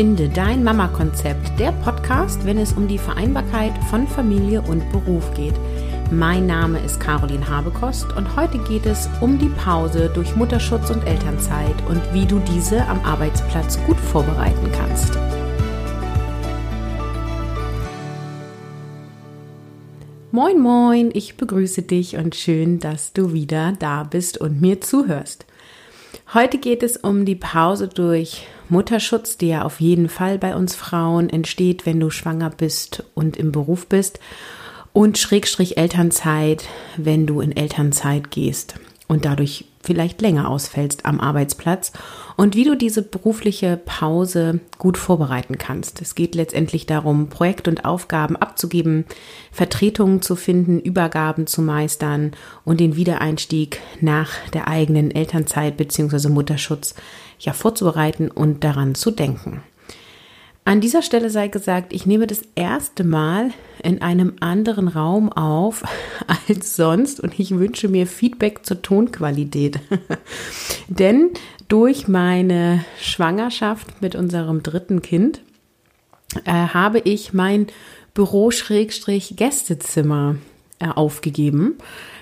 Finde dein Mama-Konzept, der Podcast, wenn es um die Vereinbarkeit von Familie und Beruf geht. Mein Name ist Caroline Habekost und heute geht es um die Pause durch Mutterschutz und Elternzeit und wie du diese am Arbeitsplatz gut vorbereiten kannst. Moin, moin, ich begrüße dich und schön, dass du wieder da bist und mir zuhörst. Heute geht es um die Pause durch Mutterschutz, die ja auf jeden Fall bei uns Frauen entsteht, wenn du schwanger bist und im Beruf bist. Und Schrägstrich Elternzeit, wenn du in Elternzeit gehst und dadurch vielleicht länger ausfällst am Arbeitsplatz und wie du diese berufliche Pause gut vorbereiten kannst. Es geht letztendlich darum, Projekt und Aufgaben abzugeben, Vertretungen zu finden, Übergaben zu meistern und den Wiedereinstieg nach der eigenen Elternzeit bzw. Mutterschutz ja vorzubereiten und daran zu denken. An dieser Stelle sei gesagt, ich nehme das erste Mal in einem anderen Raum auf als sonst und ich wünsche mir Feedback zur Tonqualität. Denn durch meine Schwangerschaft mit unserem dritten Kind äh, habe ich mein Büro-Gästezimmer äh, aufgegeben.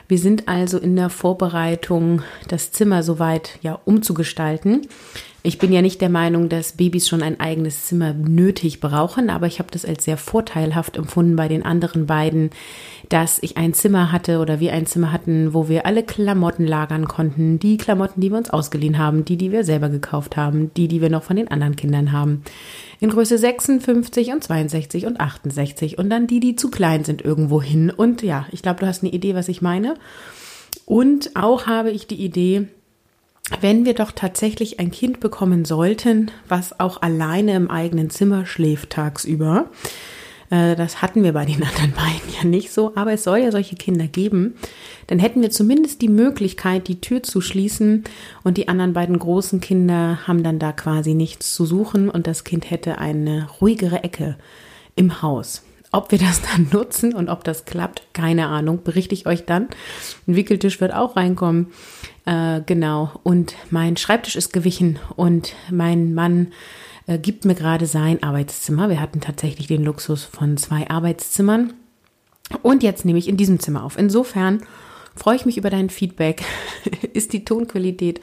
Wir sind also in der Vorbereitung, das Zimmer soweit ja umzugestalten. Ich bin ja nicht der Meinung, dass Babys schon ein eigenes Zimmer nötig brauchen, aber ich habe das als sehr vorteilhaft empfunden bei den anderen beiden, dass ich ein Zimmer hatte oder wir ein Zimmer hatten, wo wir alle Klamotten lagern konnten. Die Klamotten, die wir uns ausgeliehen haben, die, die wir selber gekauft haben, die, die wir noch von den anderen Kindern haben. In Größe 56 und 62 und 68 und dann die, die zu klein sind irgendwo hin. Und ja, ich glaube, du hast eine Idee, was ich meine. Und auch habe ich die Idee, wenn wir doch tatsächlich ein Kind bekommen sollten, was auch alleine im eigenen Zimmer schläft tagsüber, äh, das hatten wir bei den anderen beiden ja nicht so, aber es soll ja solche Kinder geben, dann hätten wir zumindest die Möglichkeit, die Tür zu schließen und die anderen beiden großen Kinder haben dann da quasi nichts zu suchen und das Kind hätte eine ruhigere Ecke im Haus. Ob wir das dann nutzen und ob das klappt, keine Ahnung, berichte ich euch dann. Ein Wickeltisch wird auch reinkommen. Äh, genau. Und mein Schreibtisch ist gewichen und mein Mann äh, gibt mir gerade sein Arbeitszimmer. Wir hatten tatsächlich den Luxus von zwei Arbeitszimmern. Und jetzt nehme ich in diesem Zimmer auf. Insofern freue ich mich über dein Feedback. ist die Tonqualität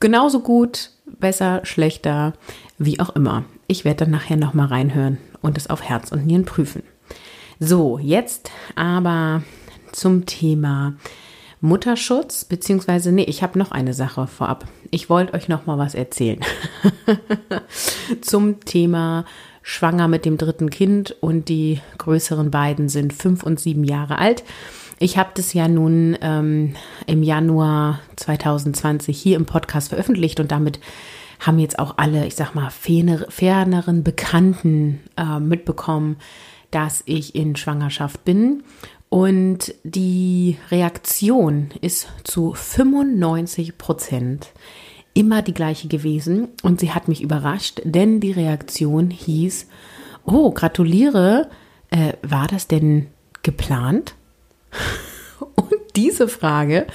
genauso gut, besser, schlechter, wie auch immer. Ich werde dann nachher nochmal reinhören und es auf Herz und Nieren prüfen. So, jetzt aber zum Thema Mutterschutz, beziehungsweise, nee, ich habe noch eine Sache vorab. Ich wollte euch noch mal was erzählen zum Thema Schwanger mit dem dritten Kind und die größeren beiden sind fünf und sieben Jahre alt. Ich habe das ja nun ähm, im Januar 2020 hier im Podcast veröffentlicht und damit haben jetzt auch alle, ich sag mal, ferneren Bekannten äh, mitbekommen, dass ich in Schwangerschaft bin. Und die Reaktion ist zu 95 Prozent immer die gleiche gewesen. Und sie hat mich überrascht, denn die Reaktion hieß, oh, gratuliere, äh, war das denn geplant? Und diese Frage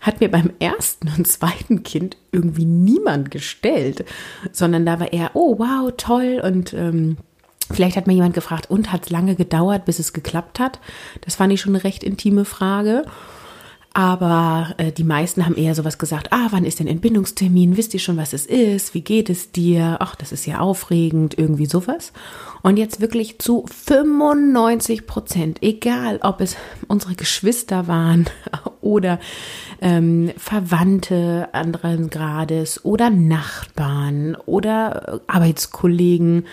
hat mir beim ersten und zweiten Kind irgendwie niemand gestellt, sondern da war eher, oh wow, toll und ähm, Vielleicht hat mir jemand gefragt, und hat es lange gedauert, bis es geklappt hat? Das fand ich schon eine recht intime Frage. Aber äh, die meisten haben eher sowas gesagt, ah, wann ist denn Entbindungstermin? Wisst ihr schon, was es ist? Wie geht es dir? Ach, das ist ja aufregend, irgendwie sowas. Und jetzt wirklich zu 95 Prozent, egal ob es unsere Geschwister waren oder ähm, Verwandte anderen Grades oder Nachbarn oder Arbeitskollegen,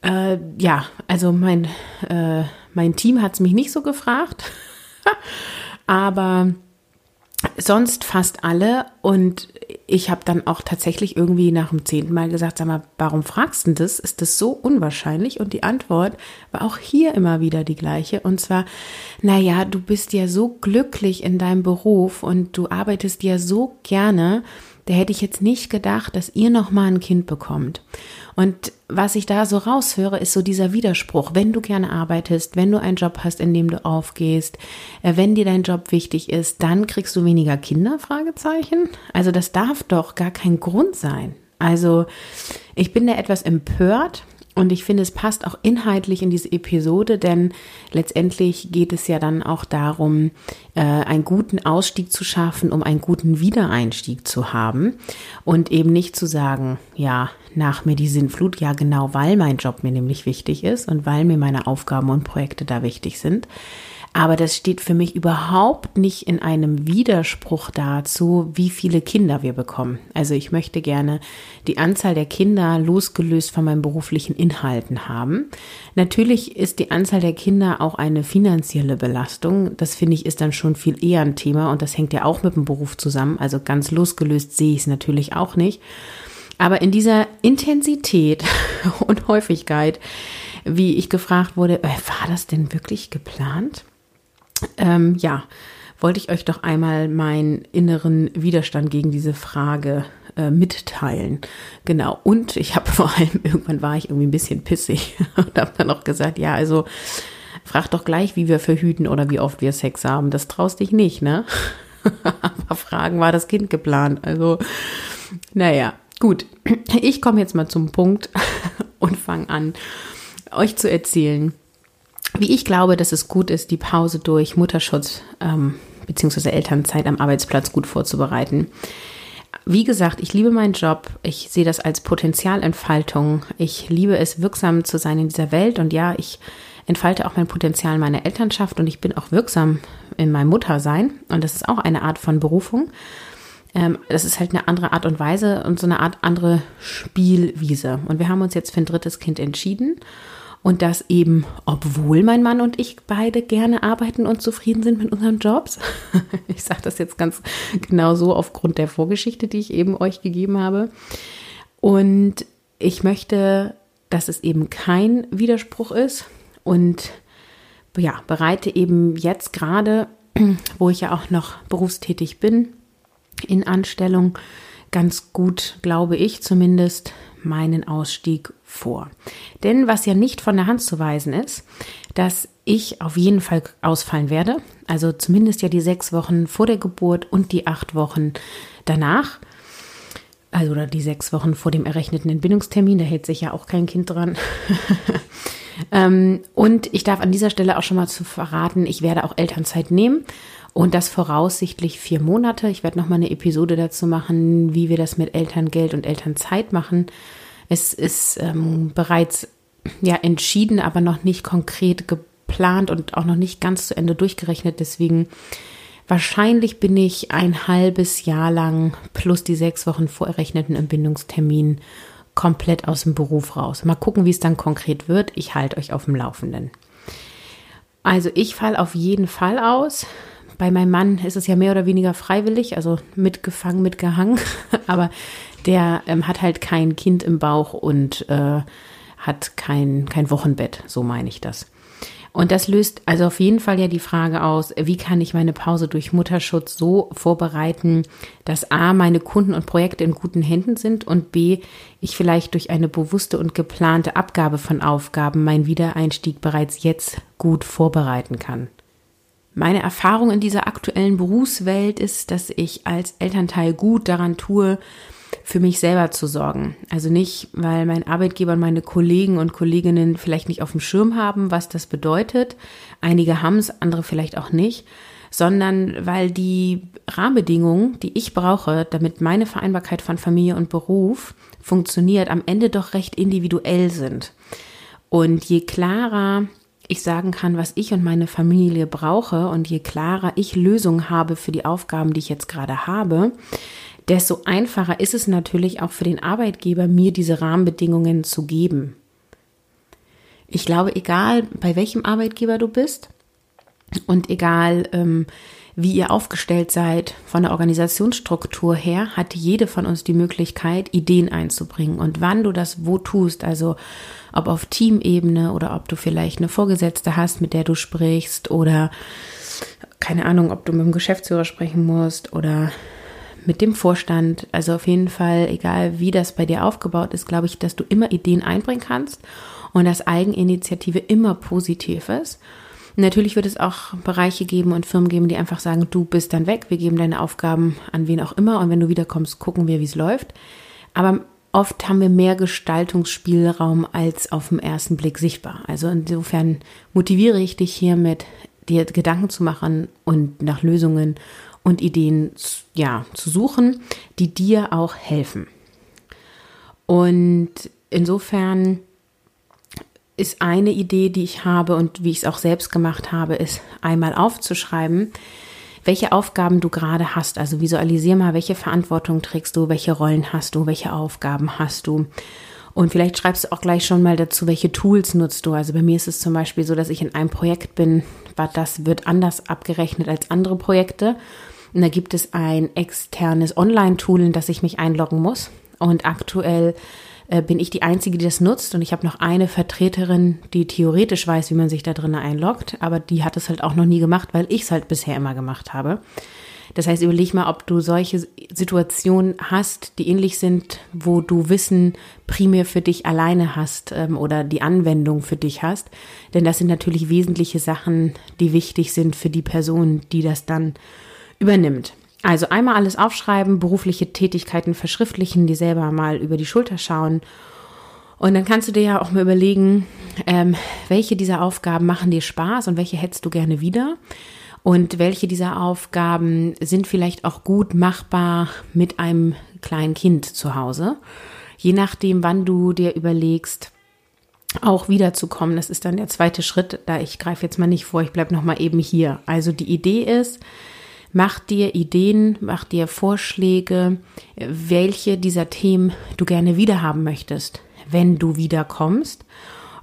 äh, ja, also mein, äh, mein Team hat es mich nicht so gefragt, aber sonst fast alle. Und ich habe dann auch tatsächlich irgendwie nach dem zehnten Mal gesagt, sag mal, warum fragst du das? Ist das so unwahrscheinlich? Und die Antwort war auch hier immer wieder die gleiche. Und zwar, naja, du bist ja so glücklich in deinem Beruf und du arbeitest ja so gerne, da hätte ich jetzt nicht gedacht, dass ihr noch mal ein Kind bekommt. Und was ich da so raushöre, ist so dieser Widerspruch. Wenn du gerne arbeitest, wenn du einen Job hast, in dem du aufgehst, äh, wenn dir dein Job wichtig ist, dann kriegst du weniger Kinder? Fragezeichen. Also das darf doch gar kein Grund sein. Also ich bin da etwas empört und ich finde, es passt auch inhaltlich in diese Episode, denn letztendlich geht es ja dann auch darum, äh, einen guten Ausstieg zu schaffen, um einen guten Wiedereinstieg zu haben. Und eben nicht zu sagen, ja, nach mir die Sinnflut, ja genau, weil mein Job mir nämlich wichtig ist und weil mir meine Aufgaben und Projekte da wichtig sind, aber das steht für mich überhaupt nicht in einem Widerspruch dazu, wie viele Kinder wir bekommen. Also ich möchte gerne die Anzahl der Kinder losgelöst von meinen beruflichen Inhalten haben. Natürlich ist die Anzahl der Kinder auch eine finanzielle Belastung. Das finde ich ist dann schon viel eher ein Thema und das hängt ja auch mit dem Beruf zusammen. Also ganz losgelöst sehe ich es natürlich auch nicht. Aber in dieser Intensität und Häufigkeit, wie ich gefragt wurde, äh, war das denn wirklich geplant? Ähm, ja, wollte ich euch doch einmal meinen inneren Widerstand gegen diese Frage äh, mitteilen. Genau. Und ich habe vor allem, irgendwann war ich irgendwie ein bisschen pissig und habe dann auch gesagt, ja, also frag doch gleich, wie wir verhüten oder wie oft wir Sex haben. Das traust dich nicht, ne? Aber fragen war das Kind geplant. Also, naja, gut. Ich komme jetzt mal zum Punkt und fange an, euch zu erzählen, wie ich glaube, dass es gut ist, die Pause durch Mutterschutz ähm, bzw. Elternzeit am Arbeitsplatz gut vorzubereiten. Wie gesagt, ich liebe meinen Job. Ich sehe das als Potenzialentfaltung. Ich liebe es, wirksam zu sein in dieser Welt. Und ja, ich entfalte auch mein Potenzial in meiner Elternschaft und ich bin auch wirksam in meinem Muttersein. Und das ist auch eine Art von Berufung. Ähm, das ist halt eine andere Art und Weise und so eine Art andere Spielwiese. Und wir haben uns jetzt für ein drittes Kind entschieden. Und das eben, obwohl mein Mann und ich beide gerne arbeiten und zufrieden sind mit unseren Jobs. Ich sage das jetzt ganz genau so aufgrund der Vorgeschichte, die ich eben euch gegeben habe. Und ich möchte, dass es eben kein Widerspruch ist und ja, bereite eben jetzt gerade, wo ich ja auch noch berufstätig bin, in Anstellung, ganz gut, glaube ich zumindest, meinen Ausstieg vor. Denn was ja nicht von der Hand zu weisen ist, dass ich auf jeden Fall ausfallen werde. Also zumindest ja die sechs Wochen vor der Geburt und die acht Wochen danach. Also oder die sechs Wochen vor dem errechneten Entbindungstermin, da hält sich ja auch kein Kind dran. ähm, und ich darf an dieser Stelle auch schon mal zu verraten, ich werde auch Elternzeit nehmen und das voraussichtlich vier Monate. Ich werde noch mal eine Episode dazu machen, wie wir das mit Elterngeld und Elternzeit machen. Es ist ähm, bereits ja entschieden, aber noch nicht konkret geplant und auch noch nicht ganz zu Ende durchgerechnet. Deswegen wahrscheinlich bin ich ein halbes Jahr lang plus die sechs Wochen vorerrechneten Entbindungstermin komplett aus dem Beruf raus. Mal gucken, wie es dann konkret wird. Ich halte euch auf dem Laufenden. Also ich falle auf jeden Fall aus. Bei meinem Mann ist es ja mehr oder weniger freiwillig, also mitgefangen, mitgehangen. Aber der ähm, hat halt kein Kind im Bauch und äh, hat kein, kein Wochenbett, so meine ich das. Und das löst also auf jeden Fall ja die Frage aus, wie kann ich meine Pause durch Mutterschutz so vorbereiten, dass A, meine Kunden und Projekte in guten Händen sind und B, ich vielleicht durch eine bewusste und geplante Abgabe von Aufgaben meinen Wiedereinstieg bereits jetzt gut vorbereiten kann. Meine Erfahrung in dieser aktuellen Berufswelt ist, dass ich als Elternteil gut daran tue, für mich selber zu sorgen. Also nicht, weil mein Arbeitgeber und meine Kollegen und Kolleginnen vielleicht nicht auf dem Schirm haben, was das bedeutet. Einige haben es, andere vielleicht auch nicht, sondern weil die Rahmenbedingungen, die ich brauche, damit meine Vereinbarkeit von Familie und Beruf funktioniert, am Ende doch recht individuell sind. Und je klarer ich sagen kann, was ich und meine Familie brauche und je klarer ich Lösungen habe für die Aufgaben, die ich jetzt gerade habe, desto einfacher ist es natürlich auch für den Arbeitgeber, mir diese Rahmenbedingungen zu geben. Ich glaube, egal bei welchem Arbeitgeber du bist und egal ähm, wie ihr aufgestellt seid von der Organisationsstruktur her, hat jede von uns die Möglichkeit, Ideen einzubringen. Und wann du das wo tust, also ob auf Teamebene oder ob du vielleicht eine Vorgesetzte hast, mit der du sprichst oder keine Ahnung, ob du mit dem Geschäftsführer sprechen musst oder mit dem Vorstand. Also auf jeden Fall, egal wie das bei dir aufgebaut ist, glaube ich, dass du immer Ideen einbringen kannst und dass Eigeninitiative immer positiv ist. Natürlich wird es auch Bereiche geben und Firmen geben, die einfach sagen, du bist dann weg, wir geben deine Aufgaben an wen auch immer und wenn du wiederkommst, gucken wir, wie es läuft. Aber oft haben wir mehr Gestaltungsspielraum als auf den ersten Blick sichtbar. Also insofern motiviere ich dich hiermit, dir Gedanken zu machen und nach Lösungen und Ideen ja, zu suchen, die dir auch helfen. Und insofern ist eine Idee, die ich habe und wie ich es auch selbst gemacht habe, ist einmal aufzuschreiben, welche Aufgaben du gerade hast. Also visualisier mal, welche Verantwortung trägst du, welche Rollen hast du, welche Aufgaben hast du. Und vielleicht schreibst du auch gleich schon mal dazu, welche Tools nutzt du. Also bei mir ist es zum Beispiel so, dass ich in einem Projekt bin, das wird anders abgerechnet als andere Projekte. Und da gibt es ein externes Online-Tool, in das ich mich einloggen muss. Und aktuell äh, bin ich die Einzige, die das nutzt. Und ich habe noch eine Vertreterin, die theoretisch weiß, wie man sich da drin einloggt. Aber die hat es halt auch noch nie gemacht, weil ich es halt bisher immer gemacht habe. Das heißt, überleg mal, ob du solche Situationen hast, die ähnlich sind, wo du Wissen primär für dich alleine hast ähm, oder die Anwendung für dich hast. Denn das sind natürlich wesentliche Sachen, die wichtig sind für die Person, die das dann übernimmt. Also einmal alles aufschreiben, berufliche Tätigkeiten verschriftlichen, die selber mal über die Schulter schauen. Und dann kannst du dir ja auch mal überlegen, ähm, welche dieser Aufgaben machen dir Spaß und welche hättest du gerne wieder. Und welche dieser Aufgaben sind vielleicht auch gut machbar mit einem kleinen Kind zu Hause. Je nachdem, wann du dir überlegst, auch wiederzukommen. Das ist dann der zweite Schritt. Da ich greife jetzt mal nicht vor, ich bleibe noch mal eben hier. Also die Idee ist, Mach dir Ideen, mach dir Vorschläge, welche dieser Themen du gerne wiederhaben möchtest, wenn du wiederkommst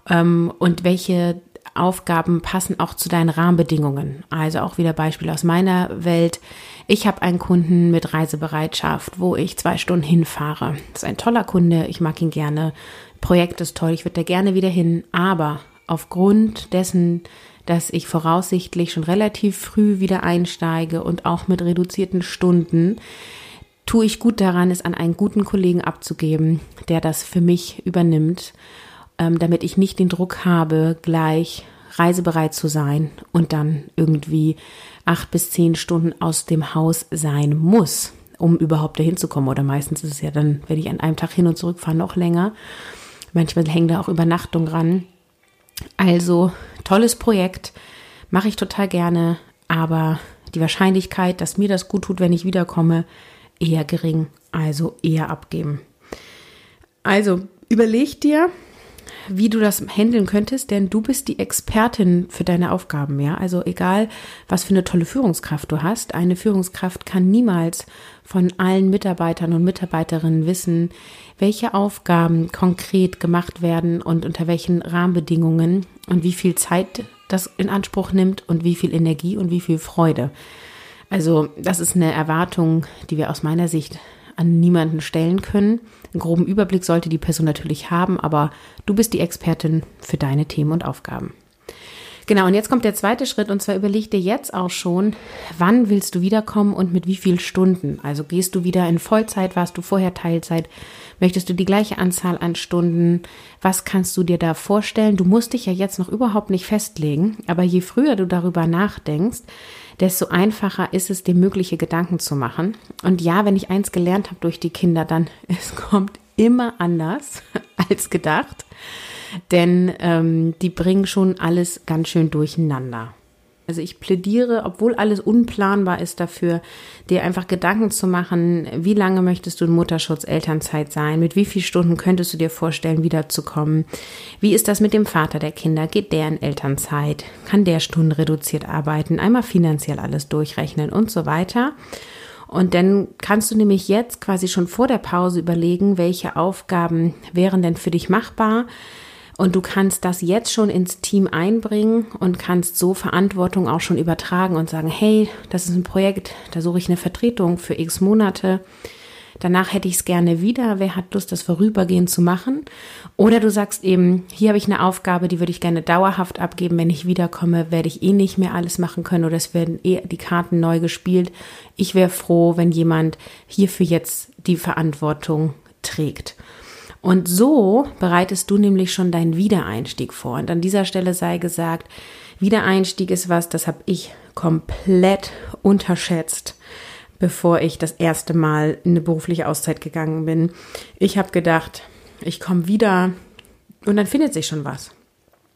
ähm, und welche Aufgaben passen auch zu deinen Rahmenbedingungen. Also auch wieder Beispiel aus meiner Welt. Ich habe einen Kunden mit Reisebereitschaft, wo ich zwei Stunden hinfahre. Das ist ein toller Kunde, ich mag ihn gerne. Projekt ist toll, ich würde da gerne wieder hin. Aber aufgrund dessen, dass ich voraussichtlich schon relativ früh wieder einsteige und auch mit reduzierten Stunden, tue ich gut daran, es an einen guten Kollegen abzugeben, der das für mich übernimmt, ähm, damit ich nicht den Druck habe, gleich reisebereit zu sein und dann irgendwie acht bis zehn Stunden aus dem Haus sein muss, um überhaupt dahin zu kommen. Oder meistens ist es ja dann, wenn ich an einem Tag hin und zurück fahre, noch länger. Manchmal hängen da auch Übernachtungen ran. Also tolles Projekt, mache ich total gerne, aber die Wahrscheinlichkeit, dass mir das gut tut, wenn ich wiederkomme, eher gering, also eher abgeben. Also überleg dir, wie du das handeln könntest, denn du bist die Expertin für deine Aufgaben, ja. Also egal, was für eine tolle Führungskraft du hast, eine Führungskraft kann niemals von allen Mitarbeitern und Mitarbeiterinnen wissen, welche Aufgaben konkret gemacht werden und unter welchen Rahmenbedingungen und wie viel Zeit das in Anspruch nimmt und wie viel Energie und wie viel Freude. Also das ist eine Erwartung, die wir aus meiner Sicht an niemanden stellen können. Einen groben Überblick sollte die Person natürlich haben, aber du bist die Expertin für deine Themen und Aufgaben. Genau, und jetzt kommt der zweite Schritt und zwar überleg dir jetzt auch schon, wann willst du wiederkommen und mit wie vielen Stunden. Also gehst du wieder in Vollzeit, warst du vorher Teilzeit, möchtest du die gleiche Anzahl an Stunden, was kannst du dir da vorstellen? Du musst dich ja jetzt noch überhaupt nicht festlegen, aber je früher du darüber nachdenkst, desto einfacher ist es, dir mögliche Gedanken zu machen. Und ja, wenn ich eins gelernt habe durch die Kinder, dann es kommt immer anders als gedacht denn ähm, die bringen schon alles ganz schön durcheinander. Also ich plädiere, obwohl alles unplanbar ist dafür, dir einfach Gedanken zu machen, wie lange möchtest du in Mutterschutz, Elternzeit sein, mit wie vielen Stunden könntest du dir vorstellen, wiederzukommen, wie ist das mit dem Vater der Kinder, geht der in Elternzeit, kann der Stunden reduziert arbeiten, einmal finanziell alles durchrechnen und so weiter. Und dann kannst du nämlich jetzt quasi schon vor der Pause überlegen, welche Aufgaben wären denn für dich machbar, und du kannst das jetzt schon ins Team einbringen und kannst so Verantwortung auch schon übertragen und sagen, hey, das ist ein Projekt, da suche ich eine Vertretung für x Monate. Danach hätte ich es gerne wieder. Wer hat Lust, das vorübergehend zu machen? Oder du sagst eben, hier habe ich eine Aufgabe, die würde ich gerne dauerhaft abgeben. Wenn ich wiederkomme, werde ich eh nicht mehr alles machen können oder es werden eh die Karten neu gespielt. Ich wäre froh, wenn jemand hierfür jetzt die Verantwortung trägt. Und so bereitest du nämlich schon deinen Wiedereinstieg vor. Und an dieser Stelle sei gesagt, Wiedereinstieg ist was, das habe ich komplett unterschätzt, bevor ich das erste Mal in eine berufliche Auszeit gegangen bin. Ich habe gedacht, ich komme wieder und dann findet sich schon was.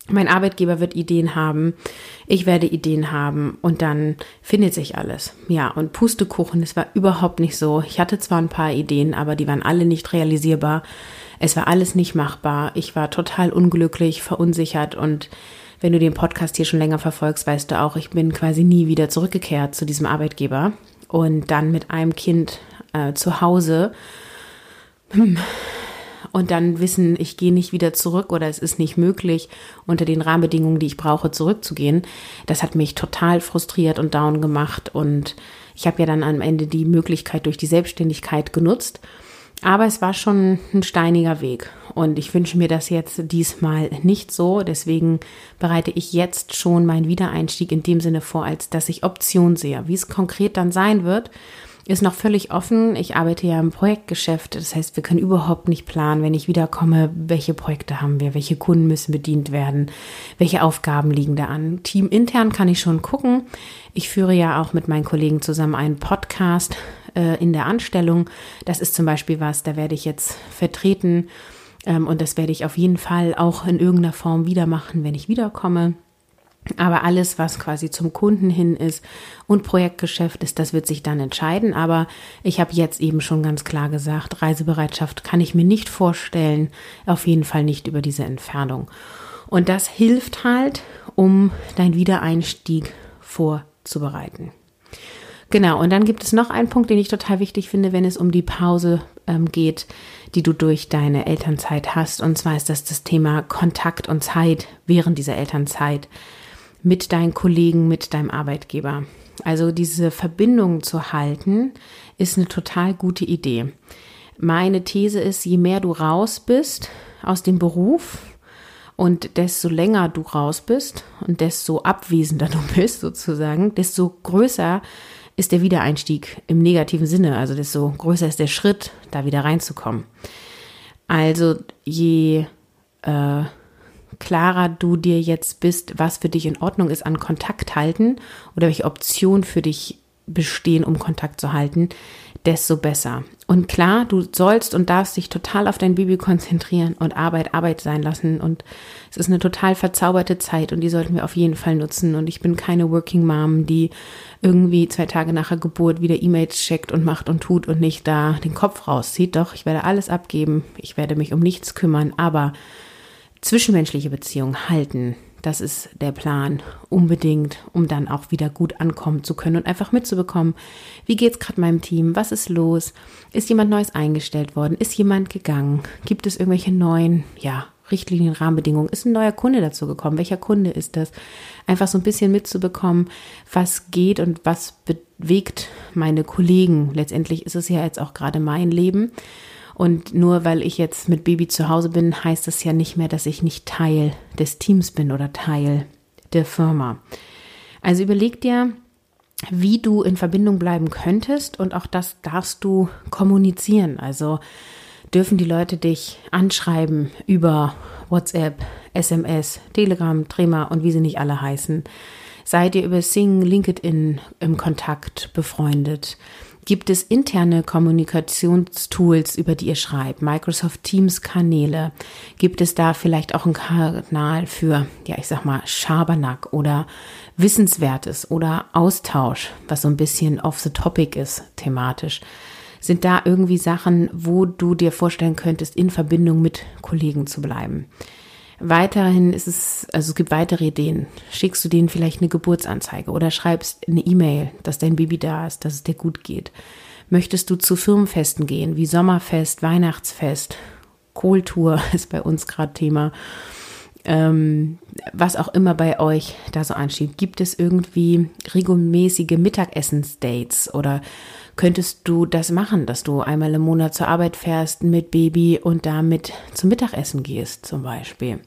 Mein Arbeitgeber wird Ideen haben, ich werde Ideen haben und dann findet sich alles. Ja, und Pustekuchen, es war überhaupt nicht so. Ich hatte zwar ein paar Ideen, aber die waren alle nicht realisierbar. Es war alles nicht machbar. Ich war total unglücklich, verunsichert und wenn du den Podcast hier schon länger verfolgst, weißt du auch, ich bin quasi nie wieder zurückgekehrt zu diesem Arbeitgeber und dann mit einem Kind äh, zu Hause. Und dann wissen, ich gehe nicht wieder zurück oder es ist nicht möglich, unter den Rahmenbedingungen, die ich brauche, zurückzugehen. Das hat mich total frustriert und down gemacht. Und ich habe ja dann am Ende die Möglichkeit durch die Selbstständigkeit genutzt. Aber es war schon ein steiniger Weg. Und ich wünsche mir das jetzt diesmal nicht so. Deswegen bereite ich jetzt schon meinen Wiedereinstieg in dem Sinne vor, als dass ich Option sehe. Wie es konkret dann sein wird, ist noch völlig offen. Ich arbeite ja im Projektgeschäft. Das heißt, wir können überhaupt nicht planen, wenn ich wiederkomme, welche Projekte haben wir, welche Kunden müssen bedient werden, welche Aufgaben liegen da an. Team intern kann ich schon gucken. Ich führe ja auch mit meinen Kollegen zusammen einen Podcast äh, in der Anstellung. Das ist zum Beispiel was, da werde ich jetzt vertreten. Ähm, und das werde ich auf jeden Fall auch in irgendeiner Form wieder machen, wenn ich wiederkomme. Aber alles, was quasi zum Kunden hin ist und Projektgeschäft ist, das wird sich dann entscheiden. Aber ich habe jetzt eben schon ganz klar gesagt, Reisebereitschaft kann ich mir nicht vorstellen, auf jeden Fall nicht über diese Entfernung. Und das hilft halt, um dein Wiedereinstieg vorzubereiten. Genau, und dann gibt es noch einen Punkt, den ich total wichtig finde, wenn es um die Pause ähm, geht, die du durch deine Elternzeit hast. Und zwar ist das das Thema Kontakt und Zeit während dieser Elternzeit mit deinen Kollegen, mit deinem Arbeitgeber. Also diese Verbindung zu halten, ist eine total gute Idee. Meine These ist, je mehr du raus bist aus dem Beruf und desto länger du raus bist und desto abwesender du bist sozusagen, desto größer ist der Wiedereinstieg im negativen Sinne. Also desto größer ist der Schritt, da wieder reinzukommen. Also je äh, klarer du dir jetzt bist, was für dich in Ordnung ist an Kontakt halten oder welche Optionen für dich bestehen, um Kontakt zu halten, desto besser. Und klar, du sollst und darfst dich total auf dein Baby konzentrieren und Arbeit Arbeit sein lassen. Und es ist eine total verzauberte Zeit und die sollten wir auf jeden Fall nutzen. Und ich bin keine Working Mom, die irgendwie zwei Tage nach der Geburt wieder E-Mails checkt und macht und tut und nicht da den Kopf rauszieht. Doch, ich werde alles abgeben. Ich werde mich um nichts kümmern. Aber zwischenmenschliche Beziehungen halten. Das ist der Plan, unbedingt, um dann auch wieder gut ankommen zu können und einfach mitzubekommen, wie geht's gerade meinem Team, was ist los, ist jemand Neues eingestellt worden, ist jemand gegangen, gibt es irgendwelche neuen, ja, Richtlinien, Rahmenbedingungen, ist ein neuer Kunde dazu gekommen, welcher Kunde ist das? Einfach so ein bisschen mitzubekommen, was geht und was bewegt meine Kollegen. Letztendlich ist es ja jetzt auch gerade mein Leben und nur weil ich jetzt mit Baby zu Hause bin, heißt das ja nicht mehr, dass ich nicht Teil des Teams bin oder Teil der Firma. Also überleg dir, wie du in Verbindung bleiben könntest und auch das darfst du kommunizieren. Also dürfen die Leute dich anschreiben über WhatsApp, SMS, Telegram, Trema und wie sie nicht alle heißen. Seid ihr über Sing, LinkedIn im Kontakt befreundet? Gibt es interne Kommunikationstools, über die ihr schreibt? Microsoft Teams Kanäle? Gibt es da vielleicht auch einen Kanal für, ja, ich sag mal, Schabernack oder Wissenswertes oder Austausch, was so ein bisschen off the topic ist, thematisch? Sind da irgendwie Sachen, wo du dir vorstellen könntest, in Verbindung mit Kollegen zu bleiben? Weiterhin ist es, also es gibt weitere Ideen. Schickst du denen vielleicht eine Geburtsanzeige oder schreibst eine E-Mail, dass dein Baby da ist, dass es dir gut geht. Möchtest du zu Firmenfesten gehen, wie Sommerfest, Weihnachtsfest, Kohltour ist bei uns gerade Thema. Ähm, was auch immer bei euch da so ansteht. Gibt es irgendwie regelmäßige Mittagessensdates oder könntest du das machen, dass du einmal im Monat zur Arbeit fährst mit Baby und damit zum Mittagessen gehst zum Beispiel?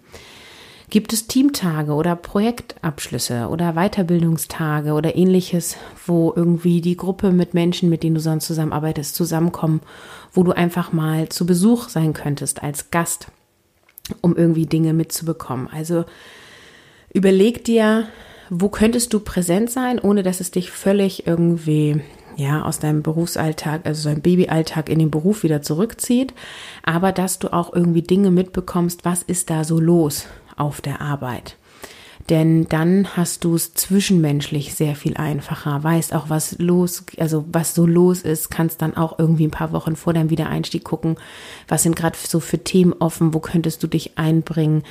Gibt es Teamtage oder Projektabschlüsse oder Weiterbildungstage oder ähnliches, wo irgendwie die Gruppe mit Menschen, mit denen du sonst zusammenarbeitest, zusammenkommen, wo du einfach mal zu Besuch sein könntest als Gast, um irgendwie Dinge mitzubekommen? Also überleg dir, wo könntest du präsent sein, ohne dass es dich völlig irgendwie ja, aus deinem Berufsalltag, also deinem Babyalltag in den Beruf wieder zurückzieht, aber dass du auch irgendwie Dinge mitbekommst, was ist da so los auf der Arbeit. Denn dann hast du es zwischenmenschlich sehr viel einfacher, weißt auch, was los, also was so los ist, kannst dann auch irgendwie ein paar Wochen vor deinem Wiedereinstieg gucken, was sind gerade so für Themen offen, wo könntest du dich einbringen.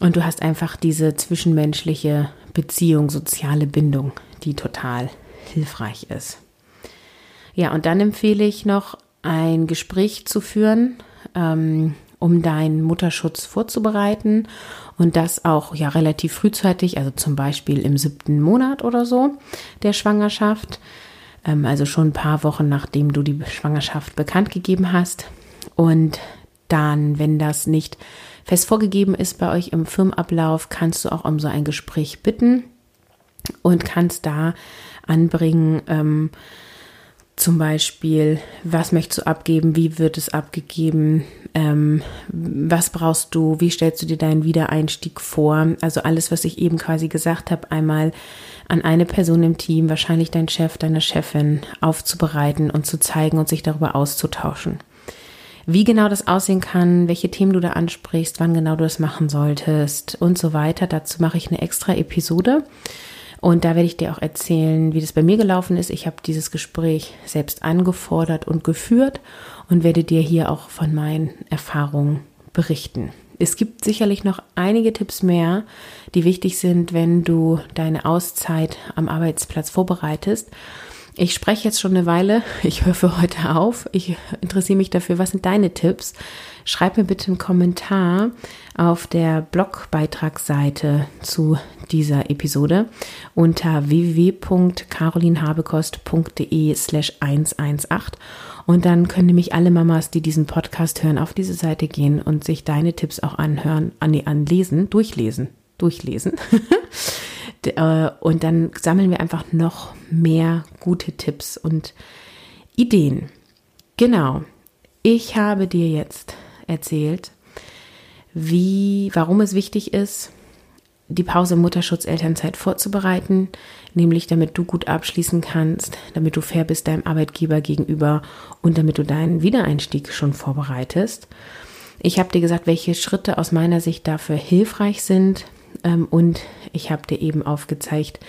Und du hast einfach diese zwischenmenschliche Beziehung, soziale Bindung, die total hilfreich ist. Ja, und dann empfehle ich noch, ein Gespräch zu führen, ähm, um deinen Mutterschutz vorzubereiten und das auch ja relativ frühzeitig, also zum Beispiel im siebten Monat oder so der Schwangerschaft, ähm, also schon ein paar Wochen nachdem du die Schwangerschaft bekannt gegeben hast. Und dann, wenn das nicht fest vorgegeben ist bei euch im Firmenablauf, kannst du auch um so ein Gespräch bitten und kannst da anbringen, ähm, zum Beispiel, was möchtest du abgeben, wie wird es abgegeben, ähm, was brauchst du, wie stellst du dir deinen Wiedereinstieg vor. Also alles, was ich eben quasi gesagt habe, einmal an eine Person im Team, wahrscheinlich dein Chef, deine Chefin, aufzubereiten und zu zeigen und sich darüber auszutauschen. Wie genau das aussehen kann, welche Themen du da ansprichst, wann genau du das machen solltest und so weiter. Dazu mache ich eine extra Episode. Und da werde ich dir auch erzählen, wie das bei mir gelaufen ist. Ich habe dieses Gespräch selbst angefordert und geführt und werde dir hier auch von meinen Erfahrungen berichten. Es gibt sicherlich noch einige Tipps mehr, die wichtig sind, wenn du deine Auszeit am Arbeitsplatz vorbereitest. Ich spreche jetzt schon eine Weile. Ich höre für heute auf. Ich interessiere mich dafür. Was sind deine Tipps? Schreib mir bitte einen Kommentar auf der Blogbeitragsseite zu dieser Episode unter www.carolinhabekost.de slash 118 und dann können nämlich alle Mamas, die diesen Podcast hören, auf diese Seite gehen und sich deine Tipps auch anhören, an, anlesen, durchlesen, durchlesen. Äh, und dann sammeln wir einfach noch mehr gute Tipps und Ideen. Genau. Ich habe dir jetzt erzählt, wie, warum es wichtig ist, die Pause Mutterschutz Elternzeit vorzubereiten, nämlich damit du gut abschließen kannst, damit du fair bist deinem Arbeitgeber gegenüber und damit du deinen Wiedereinstieg schon vorbereitest. Ich habe dir gesagt, welche Schritte aus meiner Sicht dafür hilfreich sind und ich habe dir eben aufgezeigt,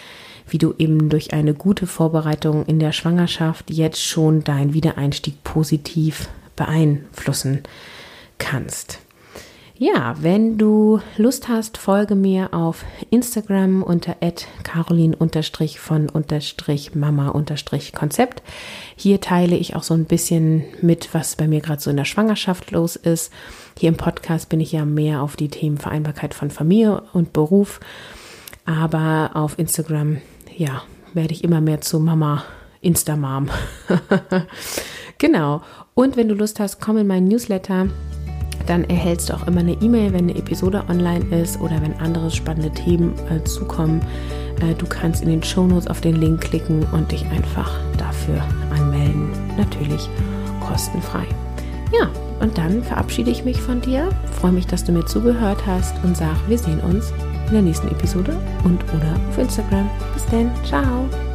wie du eben durch eine gute Vorbereitung in der Schwangerschaft jetzt schon deinen Wiedereinstieg positiv beeinflussen kannst. Ja, wenn du Lust hast, folge mir auf Instagram unter carolin von mama Konzept. Hier teile ich auch so ein bisschen mit, was bei mir gerade so in der Schwangerschaft los ist. Hier im Podcast bin ich ja mehr auf die Themen Vereinbarkeit von Familie und Beruf. Aber auf Instagram, ja, werde ich immer mehr zu Mama Instamam. genau. Und wenn du Lust hast, komm in meinen Newsletter dann erhältst du auch immer eine E-Mail, wenn eine Episode online ist oder wenn andere spannende Themen äh, zukommen. Äh, du kannst in den Shownotes auf den Link klicken und dich einfach dafür anmelden. Natürlich kostenfrei. Ja, und dann verabschiede ich mich von dir, freue mich, dass du mir zugehört hast und sage, wir sehen uns in der nächsten Episode und oder auf Instagram. Bis dann, ciao.